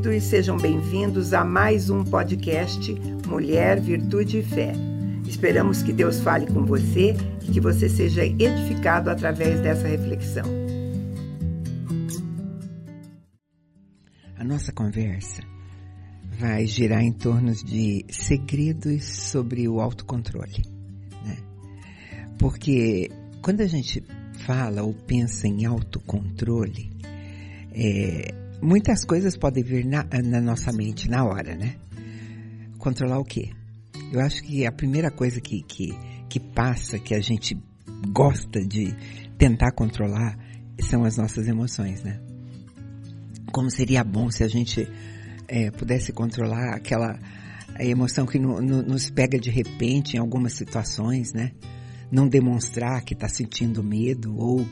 queridos, sejam bem-vindos a mais um podcast Mulher, Virtude e Fé. Esperamos que Deus fale com você e que você seja edificado através dessa reflexão. A nossa conversa vai girar em torno de segredos sobre o autocontrole. Né? Porque quando a gente fala ou pensa em autocontrole, é, muitas coisas podem vir na, na nossa mente na hora, né? Controlar o quê? Eu acho que a primeira coisa que, que, que passa, que a gente gosta de tentar controlar, são as nossas emoções, né? Como seria bom se a gente é, pudesse controlar aquela emoção que no, no, nos pega de repente em algumas situações, né? Não demonstrar que está sentindo medo ou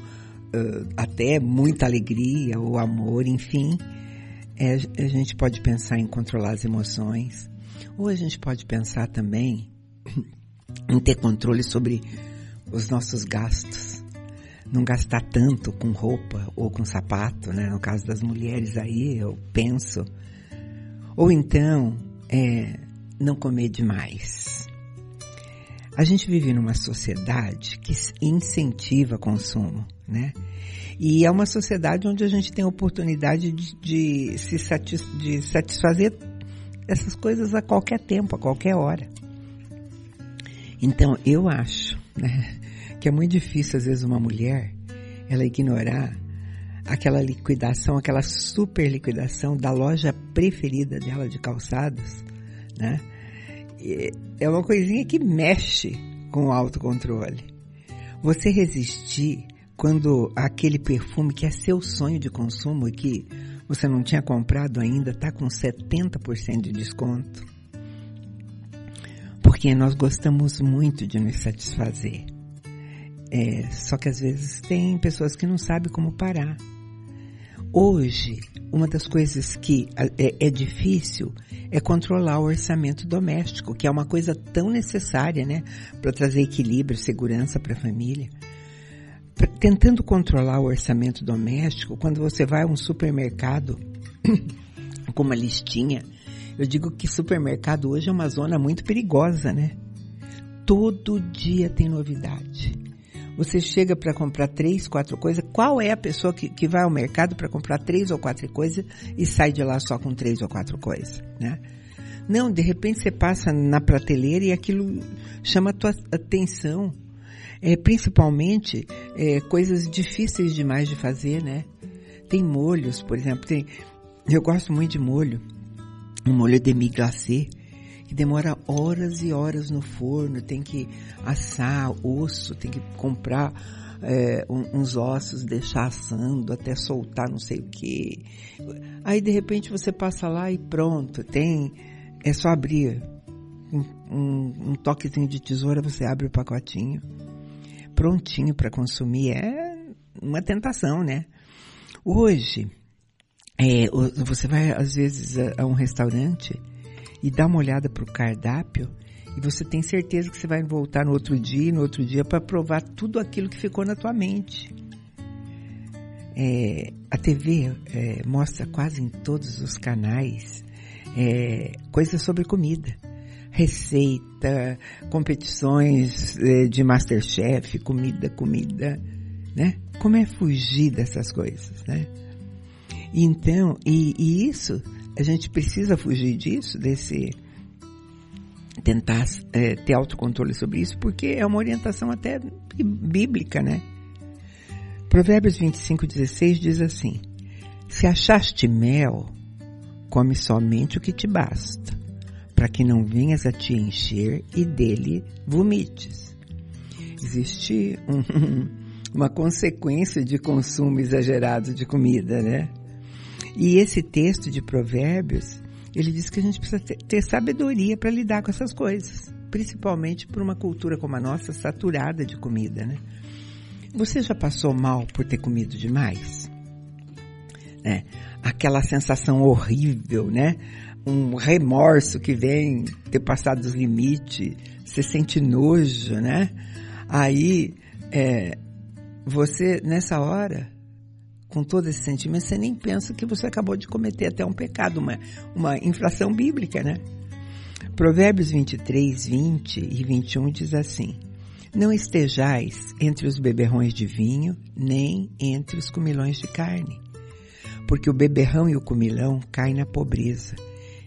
até muita alegria ou amor, enfim. É, a gente pode pensar em controlar as emoções, ou a gente pode pensar também em ter controle sobre os nossos gastos. Não gastar tanto com roupa ou com sapato, né? No caso das mulheres aí, eu penso ou então, é, não comer demais. A gente vive numa sociedade que incentiva consumo, né? E é uma sociedade onde a gente tem a oportunidade de, de se satis, de satisfazer essas coisas a qualquer tempo, a qualquer hora. Então, eu acho né, que é muito difícil, às vezes, uma mulher ela ignorar aquela liquidação, aquela super liquidação da loja preferida dela de calçados, né? É uma coisinha que mexe com o autocontrole. Você resistir quando aquele perfume que é seu sonho de consumo e que você não tinha comprado ainda está com 70% de desconto. Porque nós gostamos muito de nos satisfazer. É, só que às vezes tem pessoas que não sabem como parar. Hoje, uma das coisas que é, é, difícil é controlar o orçamento doméstico, que é uma coisa tão necessária, né, para trazer equilíbrio, segurança para a família. Tentando controlar o orçamento doméstico, quando você vai a um supermercado com uma listinha, eu digo que supermercado hoje é uma zona muito perigosa, né? Todo dia tem novidade. Você chega para comprar três, quatro coisas. Qual é a pessoa que, que vai ao mercado para comprar três ou quatro coisas e sai de lá só com três ou quatro coisas, né? Não, de repente você passa na prateleira e aquilo chama a tua atenção. É, principalmente é, coisas difíceis demais de fazer, né? Tem molhos, por exemplo, tem, eu gosto muito de molho. Um molho demi glacé que demora horas e horas no forno, tem que assar osso, tem que comprar é, uns ossos, deixar assando até soltar não sei o que. Aí de repente você passa lá e pronto, tem, é só abrir um, um, um toquezinho de tesoura, você abre o pacotinho, prontinho para consumir. É uma tentação, né? Hoje, é, você vai às vezes a, a um restaurante e dá uma olhada para o cardápio e você tem certeza que você vai voltar no outro dia, no outro dia para provar tudo aquilo que ficou na tua mente. É, a TV é, mostra quase em todos os canais é, coisas sobre comida, receita, competições é, de Masterchef, comida, comida, né? Como é fugir dessas coisas, né? Então, e, e isso a gente precisa fugir disso, desse tentar é, ter autocontrole sobre isso, porque é uma orientação até bíblica, né? Provérbios 25, 16 diz assim: Se achaste mel, come somente o que te basta, para que não venhas a te encher e dele vomites. Existe um, uma consequência de consumo exagerado de comida, né? E esse texto de Provérbios, ele diz que a gente precisa ter, sabedoria para lidar com essas coisas, principalmente por uma cultura como a nossa, saturada de comida, né? Você já passou mal por ter comido demais? É, aquela sensação horrível, né? Um remorso que vem ter passado dos limites, você sente nojo, né? Aí, é, você, nessa hora, com todo esse sentimento, você nem pensa que você acabou de cometer até um pecado, uma, uma infração bíblica, né? Provérbios 23, 20 e 21 diz assim: Não estejais entre os beberrões de vinho, nem entre os comilões de carne, porque o beberrão e o comilão caem na pobreza,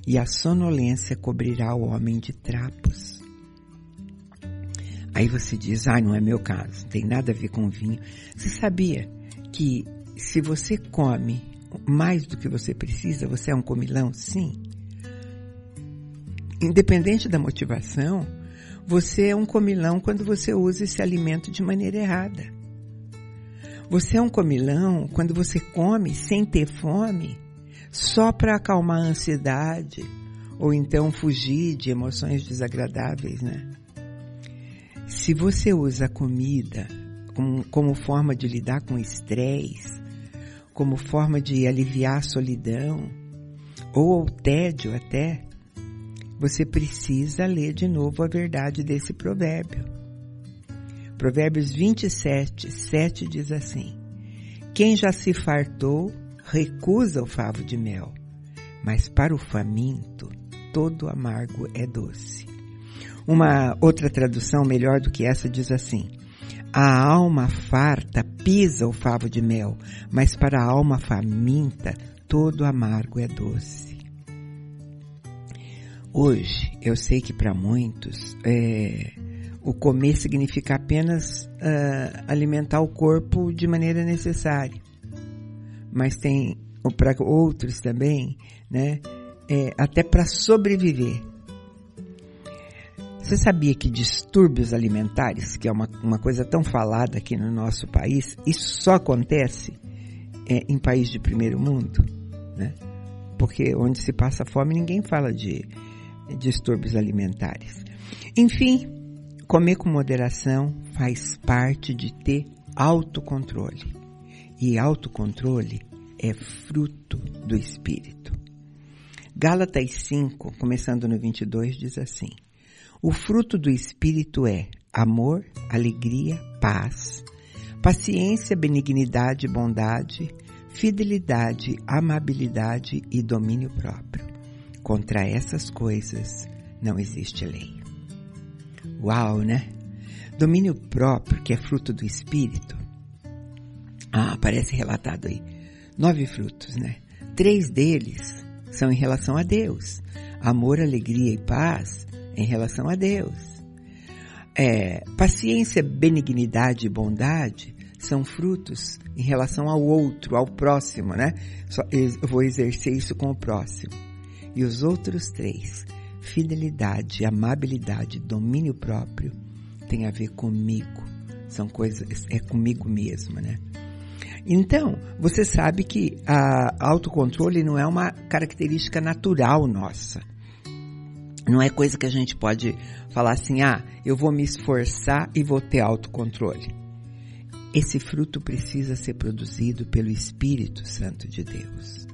e a sonolência cobrirá o homem de trapos. Aí você diz, ah, não é meu caso, não tem nada a ver com vinho. Você sabia que se você come mais do que você precisa, você é um comilão? Sim. Independente da motivação, você é um comilão quando você usa esse alimento de maneira errada. Você é um comilão quando você come sem ter fome, só para acalmar a ansiedade ou então fugir de emoções desagradáveis, né? Se você usa a comida como, como forma de lidar com estresse, como forma de aliviar a solidão ou o tédio até, você precisa ler de novo a verdade desse provérbio. Provérbios 27, 7 diz assim: Quem já se fartou recusa o favo de mel, mas para o faminto todo amargo é doce. Uma outra tradução melhor do que essa diz assim: A alma farta pisa o favo de mel, mas para a alma faminta todo amargo é doce. Hoje, eu sei que para muitos é, o comer significa apenas uh, alimentar o corpo de maneira necessária. Mas tem para outros também, né? É, até para sobreviver. Você sabia que distúrbios alimentares, que é uma, uma coisa tão falada aqui no nosso país, isso só acontece é, em país de primeiro mundo, né? Porque onde se passa fome ninguém fala de distúrbios alimentares. Enfim, comer com moderação faz parte de ter autocontrole. E autocontrole é fruto do Espírito. Gálatas 5, começando no 22, diz assim: O fruto do Espírito é amor, alegria, paz, paciência, benignidade, bondade, fidelidade, amabilidade e domínio próprio. Contra essas coisas não existe lei. Uau, né? Domínio próprio, que é fruto do espírito. Ah, aparece relatado aí. Nove frutos, né? Três deles são em relação a Deus. Amor, alegria e paz em relação a Deus. É, paciência, benignidade e bondade são frutos em relação ao outro, ao próximo, né? Só, eu vou exercer isso com o próximo. E os outros três, fidelidade, amabilidade, domínio próprio, tem a ver comigo. São coisas, é comigo mesmo, né? Então, você sabe que a autocontrole não é uma característica natural nossa. Não é coisa que a gente pode falar assim, ah, eu vou me esforçar e vou ter autocontrole. Esse fruto precisa ser produzido pelo Espírito Santo de Deus.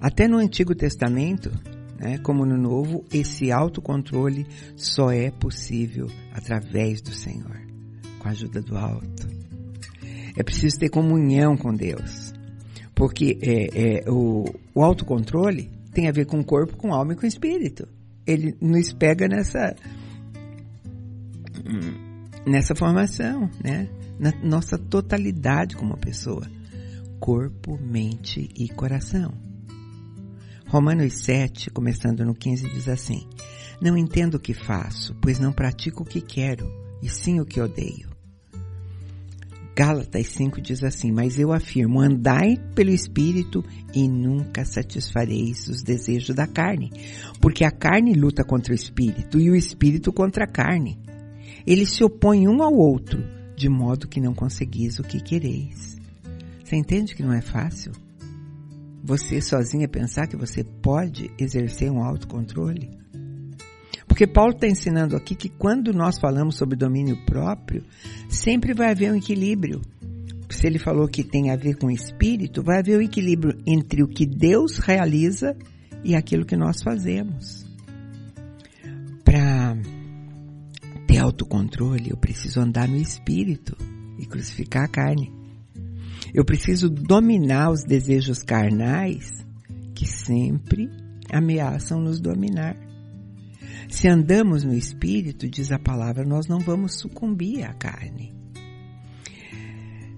Até no Antigo Testamento, né, como no Novo, esse autocontrole só é possível através do Senhor, com a ajuda do alto. É preciso ter comunhão com Deus, porque é, é, o, o autocontrole tem a ver com o corpo, com a alma e com o espírito. Ele nos pega nessa nessa formação, né? Na nossa totalidade como pessoa, corpo, mente e coração. Romanos 7, começando no 15, diz assim: Não entendo o que faço, pois não pratico o que quero, e sim o que odeio. Gálatas 5 diz assim: Mas eu afirmo, andai pelo Espírito e nunca satisfareis os desejos da carne, porque a carne luta contra o Espírito e o Espírito contra a carne. Eles se opõem um ao outro, de modo que não conseguis o que quereis. Você entende que não é fácil? você sozinha pensar que você pode exercer um autocontrole? Porque Paulo está ensinando aqui que quando nós falamos sobre domínio próprio, sempre vai haver um equilíbrio. Se ele falou que tem a ver com o espírito, vai haver um equilíbrio entre o que Deus realiza e aquilo que nós fazemos. Para ter autocontrole, eu preciso andar no espírito e crucificar a carne. Eu preciso dominar os desejos carnais que sempre ameaçam nos dominar. Se andamos no espírito, diz a palavra, nós não vamos sucumbir à carne.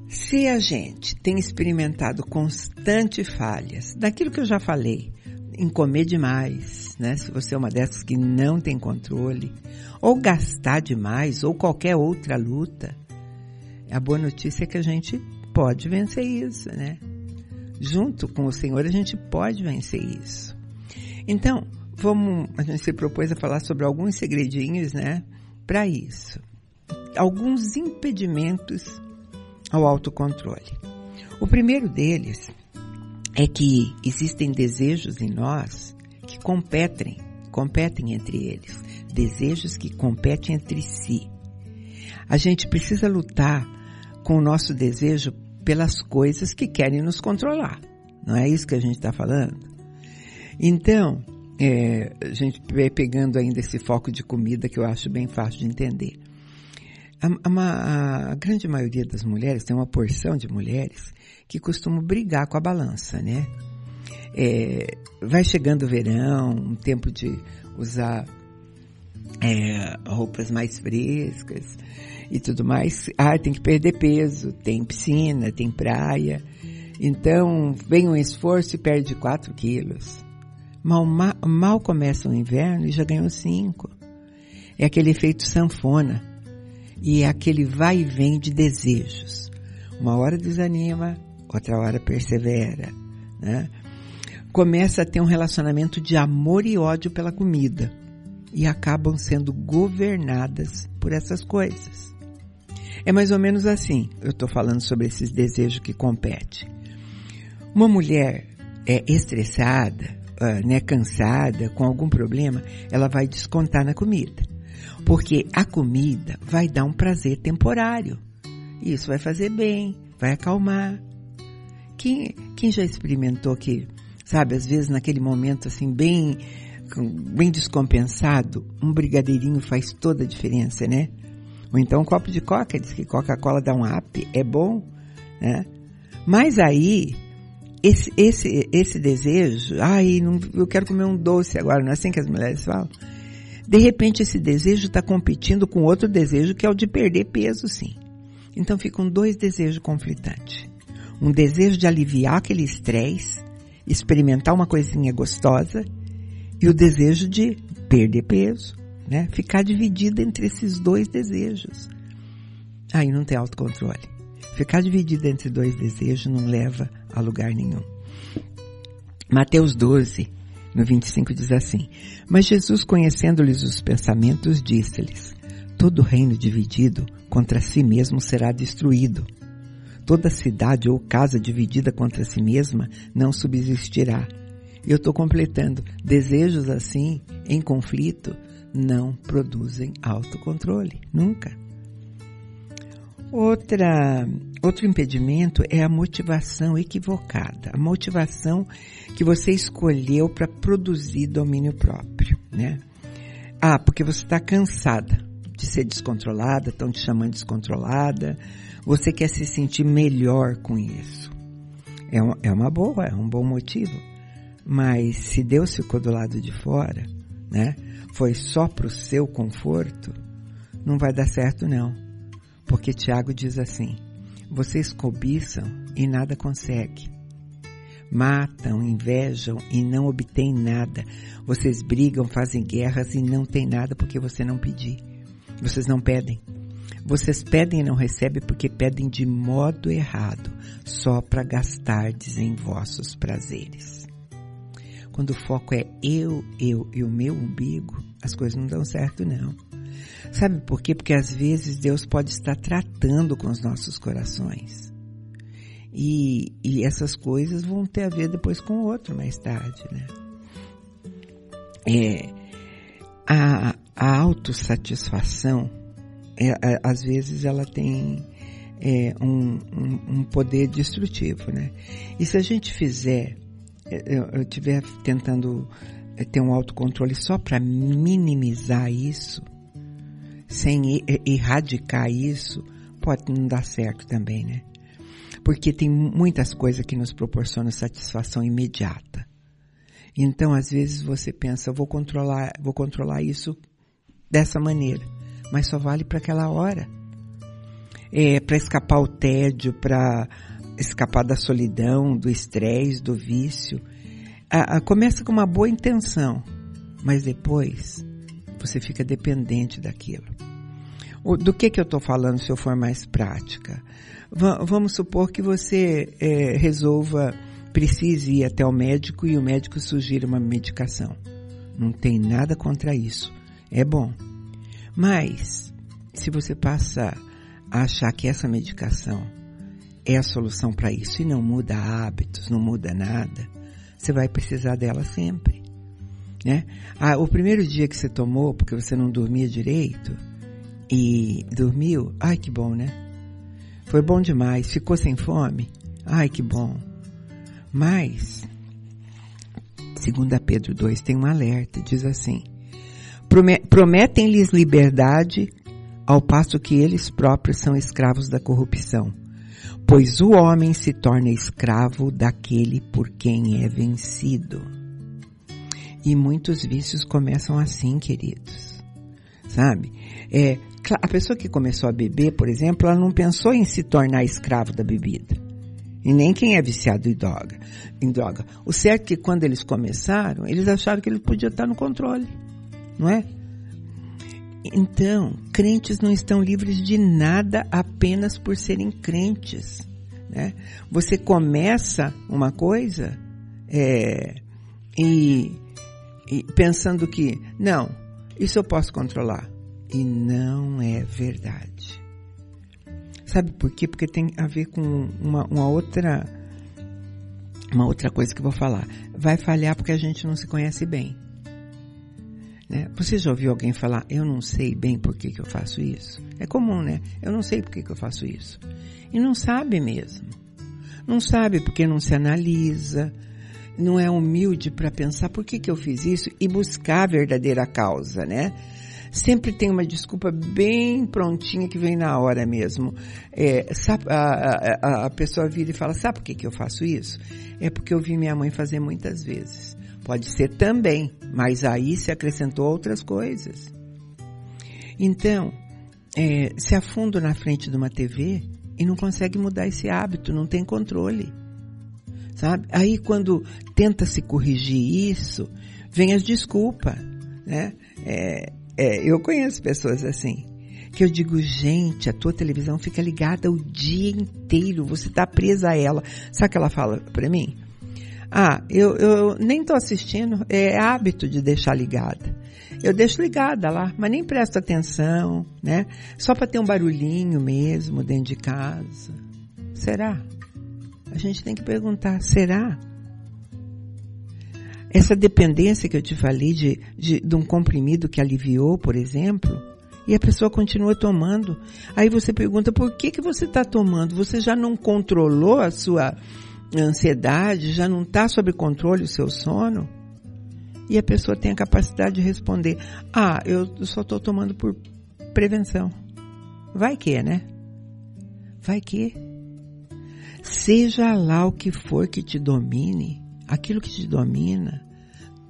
Se a gente tem experimentado constantes falhas, daquilo que eu já falei, em comer demais, né? Se você é uma dessas que não tem controle, ou gastar demais, ou qualquer outra luta, a boa notícia é que a gente pode vencer isso, né? Junto com o Senhor a gente pode vencer isso. Então, vamos, a gente se propôs a falar sobre alguns segredinhos, né? Para isso. Alguns impedimentos ao autocontrole. O primeiro deles é que existem desejos em nós que competem, competem entre eles, desejos que competem entre si. A gente precisa lutar com o nosso desejo pelas coisas que querem nos controlar. Não é isso que a gente está falando? Então, é, a gente vai pegando ainda esse foco de comida que eu acho bem fácil de entender. A, a, a, grande maioria das mulheres, tem uma porção de mulheres que costumam brigar com a balança, né? É, vai chegando o verão, um tempo de usar é, roupas mais frescas e tudo mais. Ah, tem que perder peso, tem piscina, tem praia. Então, vem um esforço e perde 4 quilos. Mal, mal, mal começa o inverno e já ganhou 5. É aquele efeito sanfona e é aquele vai e vem de desejos. Uma hora desanima, outra hora persevera, né? Começa a ter um relacionamento de amor e ódio pela comida e acabam sendo governadas por essas coisas. É mais ou menos assim, eu estou falando sobre esses desejos que competem. Uma mulher é estressada, uh, né, cansada, com algum problema, ela vai descontar na comida. Porque a comida vai dar um prazer temporário. Isso vai fazer bem, vai acalmar. Quem, quem já experimentou que, sabe, às vezes naquele momento assim, bem, bem descompensado, um brigadeirinho faz toda a diferença, né? Ou então um copo de coca, diz que Coca-Cola dá um up, é bom, né? Mas aí, esse, esse, esse desejo, ai, não, eu quero comer um doce agora, não é assim que as mulheres falam? De repente esse desejo está competindo com outro desejo que é o de perder peso, sim. Então ficam dois desejos conflitantes. Um desejo de aliviar aquele estresse, experimentar uma coisinha gostosa, e o desejo de perder peso, né? Ficar dividida entre esses dois desejos. Aí não tem autocontrole. Ficar dividida entre dois desejos não leva a lugar nenhum. Mateus 12, no 25 diz assim: Mas Jesus, conhecendo-lhes os pensamentos, disse-lhes: Todo reino dividido contra si mesmo será destruído. Toda cidade ou casa dividida contra si mesma não subsistirá. Eu estou completando. Desejos assim, em conflito, não produzem autocontrole. Nunca. Outra, outro impedimento é a motivação equivocada. A motivação que você escolheu para produzir domínio próprio, né? Ah, porque você está cansada de ser descontrolada, estão te chamando de descontrolada, você quer se sentir melhor com isso. É, uma, é uma boa, é um bom motivo. Mas se Deus ficou do lado de fora, né? Foi só para o seu conforto, não vai dar certo não. Porque Tiago diz assim, vocês cobiçam e nada conseguem matam, invejam e não obtêm nada. Vocês brigam, fazem guerras e não têm nada porque você não pediu. Vocês não pedem. Vocês pedem e não recebem porque pedem de modo errado, só para gastardes em vossos prazeres. Quando o foco é eu, eu e o meu umbigo, as coisas não dão certo não. Sabe por quê? Porque às vezes Deus pode estar tratando com os nossos corações. E, e essas coisas vão ter a ver depois com o outro mais tarde, né? É, a, a autossatisfação, é, é, às vezes ela tem é, um, um, um, poder destrutivo, né? E se a gente fizer, é, eu estiver tentando é, ter um autocontrole só para minimizar isso, sem erradicar isso, pode não dar certo também, né? Porque tem muitas coisas que nos proporcionam satisfação imediata. Então, às vezes você pensa, vou controlar, vou controlar isso dessa maneira, mas só vale para aquela hora. É para escapar o tédio, para escapar da solidão, do estresse, do vício. A, a, começa com uma boa intenção, mas depois você fica dependente daquilo. O, do que que eu estou falando se eu for mais prática? V vamos supor que você é, resolva, precise ir até o médico e o médico sugira uma medicação. Não tem nada contra isso. É bom. Mas, se você passa a achar que essa medicação é a solução para isso e não muda hábitos, não muda nada, você vai precisar dela sempre. Né? Ah, o primeiro dia que você tomou, porque você não dormia direito, e dormiu, ai que bom, né? Foi bom demais. Ficou sem fome? Ai que bom. Mas, segundo Pedro 2, tem um alerta, diz assim, prometem-lhes liberdade ao passo que eles próprios são escravos da corrupção. Pois o homem se torna escravo daquele por quem é vencido. E muitos vícios começam assim, queridos. Sabe? É, a pessoa que começou a beber, por exemplo, ela não pensou em se tornar escravo da bebida. E nem quem é viciado em droga. Em droga. O certo é que quando eles começaram, eles acharam que ele podia estar no controle. Não é? Então, crentes não estão livres de nada apenas por serem crentes. Né? Você começa uma coisa é, e, pensando que, não, isso eu posso controlar. E não é verdade. Sabe por quê? Porque tem a ver com uma, uma outra uma outra coisa que eu vou falar. Vai falhar porque a gente não se conhece bem. Né? Você já ouviu alguém falar, eu não sei bem por que, que eu faço isso? É comum, né? Eu não sei por que, que eu faço isso. E não sabe mesmo. Não sabe porque não se analisa, não é humilde para pensar por que, que eu fiz isso e buscar a verdadeira causa, né? sempre tem uma desculpa bem prontinha que vem na hora mesmo. É, sabe, a, a, a, pessoa vira e fala, sabe por que, que eu faço isso? É porque eu vi minha mãe fazer muitas vezes. Pode ser também, mas aí se acrescentou outras coisas. Então, é, se afunda na frente de uma TV e não consegue mudar esse hábito, não tem controle. Sabe? Aí quando tenta se corrigir isso, vem as desculpas, né? É, é, eu conheço pessoas assim. Que eu digo, gente, a tua televisão fica ligada o dia inteiro, você tá presa a ela. Sabe o que ela fala para mim? Ah, eu, eu nem tô assistindo, é hábito de deixar ligada. Eu deixo ligada lá, mas nem presto atenção, né? Só para ter um barulhinho mesmo dentro de casa. Será? A gente tem que perguntar, será? Essa dependência que eu te falei de, de, de um comprimido que aliviou, por exemplo, e a pessoa continua tomando. Aí você pergunta, por que, que você está tomando? Você já não controlou a sua ansiedade? Já não está sob controle o seu sono? E a pessoa tem a capacidade de responder, ah, eu só estou tomando por prevenção. Vai que, né? Vai que. Seja lá o que for que te domine, aquilo que te domina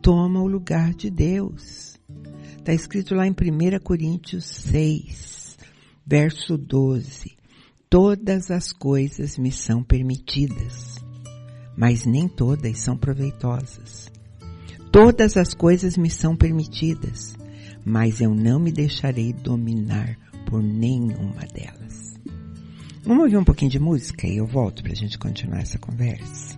toma o lugar de Deus. Está escrito lá em 1 Coríntios 6, verso 12. Todas as coisas me são permitidas, mas nem todas são proveitosas. Todas as coisas me são permitidas, mas eu não me deixarei dominar por nenhuma delas. Vamos ouvir um pouquinho de música e eu volto para a gente continuar essa conversa.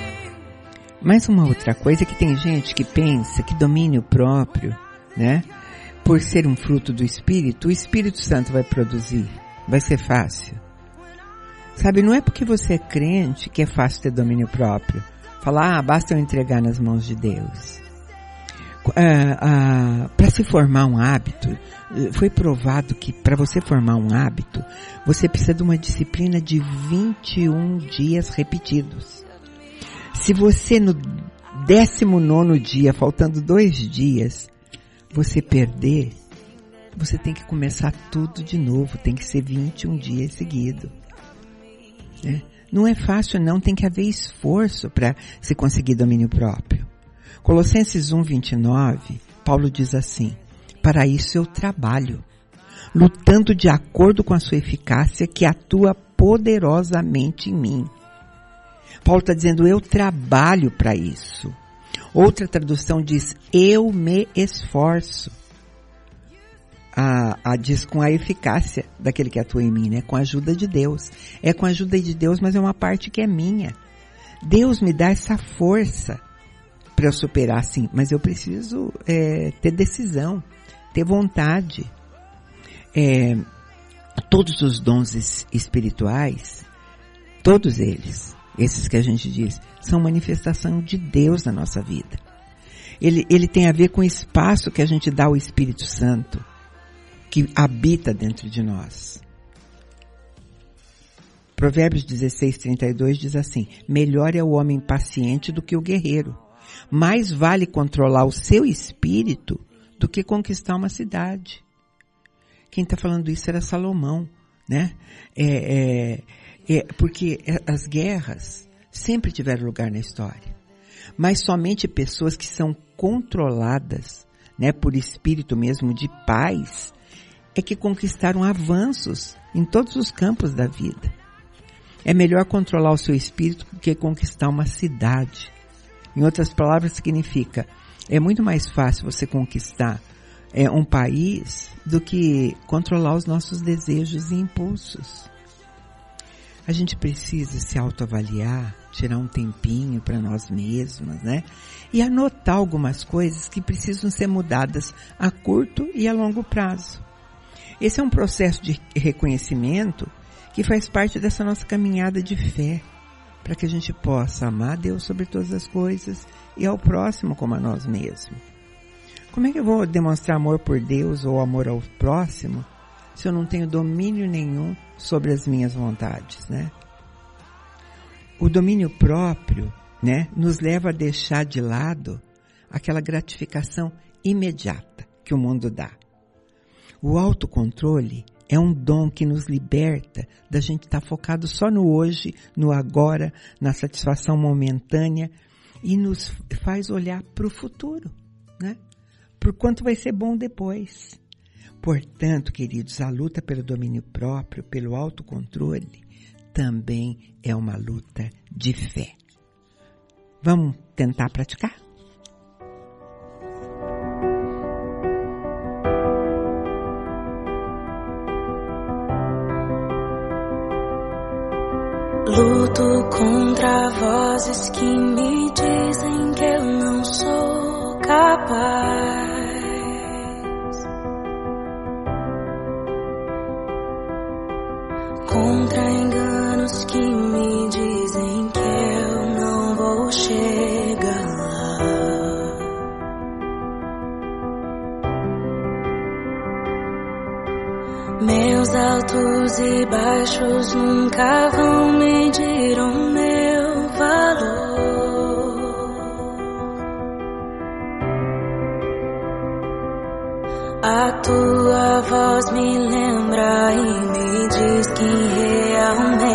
mais uma outra coisa é que tem gente que pensa que domínio próprio, né? Por ser um fruto do Espírito, o Espírito Santo vai produzir. Vai ser fácil. Sabe, não é porque você é crente que é fácil ter domínio próprio. Falar, ah, basta eu entregar nas mãos de Deus. Ah, ah, para se formar um hábito, eh, foi provado que para você formar um hábito, você precisa de uma disciplina de 21 dias repetidos. Se você no 19 dia, faltando dois dias, você perder, você tem que começar tudo de novo, tem que ser 21 dias seguidos. Né? Não é fácil não, tem que haver esforço para se conseguir domínio próprio. Colossenses 1, 29, Paulo diz assim, para isso eu trabalho, lutando de acordo com a sua eficácia que atua poderosamente em mim. Paulo está dizendo, eu trabalho para isso. Outra tradução diz, eu me esforço a, a, diz com a eficácia daquele que atua em mim, né? Com a ajuda de Deus. É com a ajuda de Deus, mas é uma parte que é minha. Deus me dá essa força para eu superar, sim, mas eu preciso é, ter decisão, ter vontade. É, todos os dons espirituais, todos eles, esses que a gente diz, são manifestação de Deus na nossa vida. Ele, ele tem a ver com o espaço que a gente dá ao Espírito Santo que habita dentro de nós. Provérbios 16, 32 diz assim, melhor é o homem paciente do que o guerreiro. Mais vale controlar o seu espírito do que conquistar uma cidade. Quem está falando isso era Salomão, né? É, é, é, porque as guerras sempre tiveram lugar na história. Mas somente pessoas que são controladas, né, por espírito mesmo de paz, é que conquistaram avanços em todos os campos da vida. É melhor controlar o seu espírito do que conquistar uma cidade. Em outras palavras, significa é muito mais fácil você conquistar é, um país do que controlar os nossos desejos e impulsos. A gente precisa se autoavaliar, tirar um tempinho para nós mesmos, né? E anotar algumas coisas que precisam ser mudadas a curto e a longo prazo. Esse é um processo de reconhecimento que faz parte dessa nossa caminhada de fé, para que a gente possa amar Deus sobre todas as coisas e ao próximo como a nós mesmos. Como é que eu vou demonstrar amor por Deus ou amor ao próximo se eu não tenho domínio nenhum sobre as minhas vontades, né? O domínio próprio, né, nos leva a deixar de lado aquela gratificação imediata que o mundo dá. O autocontrole é um dom que nos liberta da gente estar tá focado só no hoje, no agora, na satisfação momentânea e nos faz olhar para o futuro, né? Por quanto vai ser bom depois. Portanto, queridos, a luta pelo domínio próprio, pelo autocontrole, também é uma luta de fé. Vamos tentar praticar? Luto contra vozes que me dizem que eu não sou capaz. Contra enganos que me dizem que eu não vou chegar lá. Meus altos e baixos nunca vão medir o meu valor. A tua voz me lembra diz quem realmente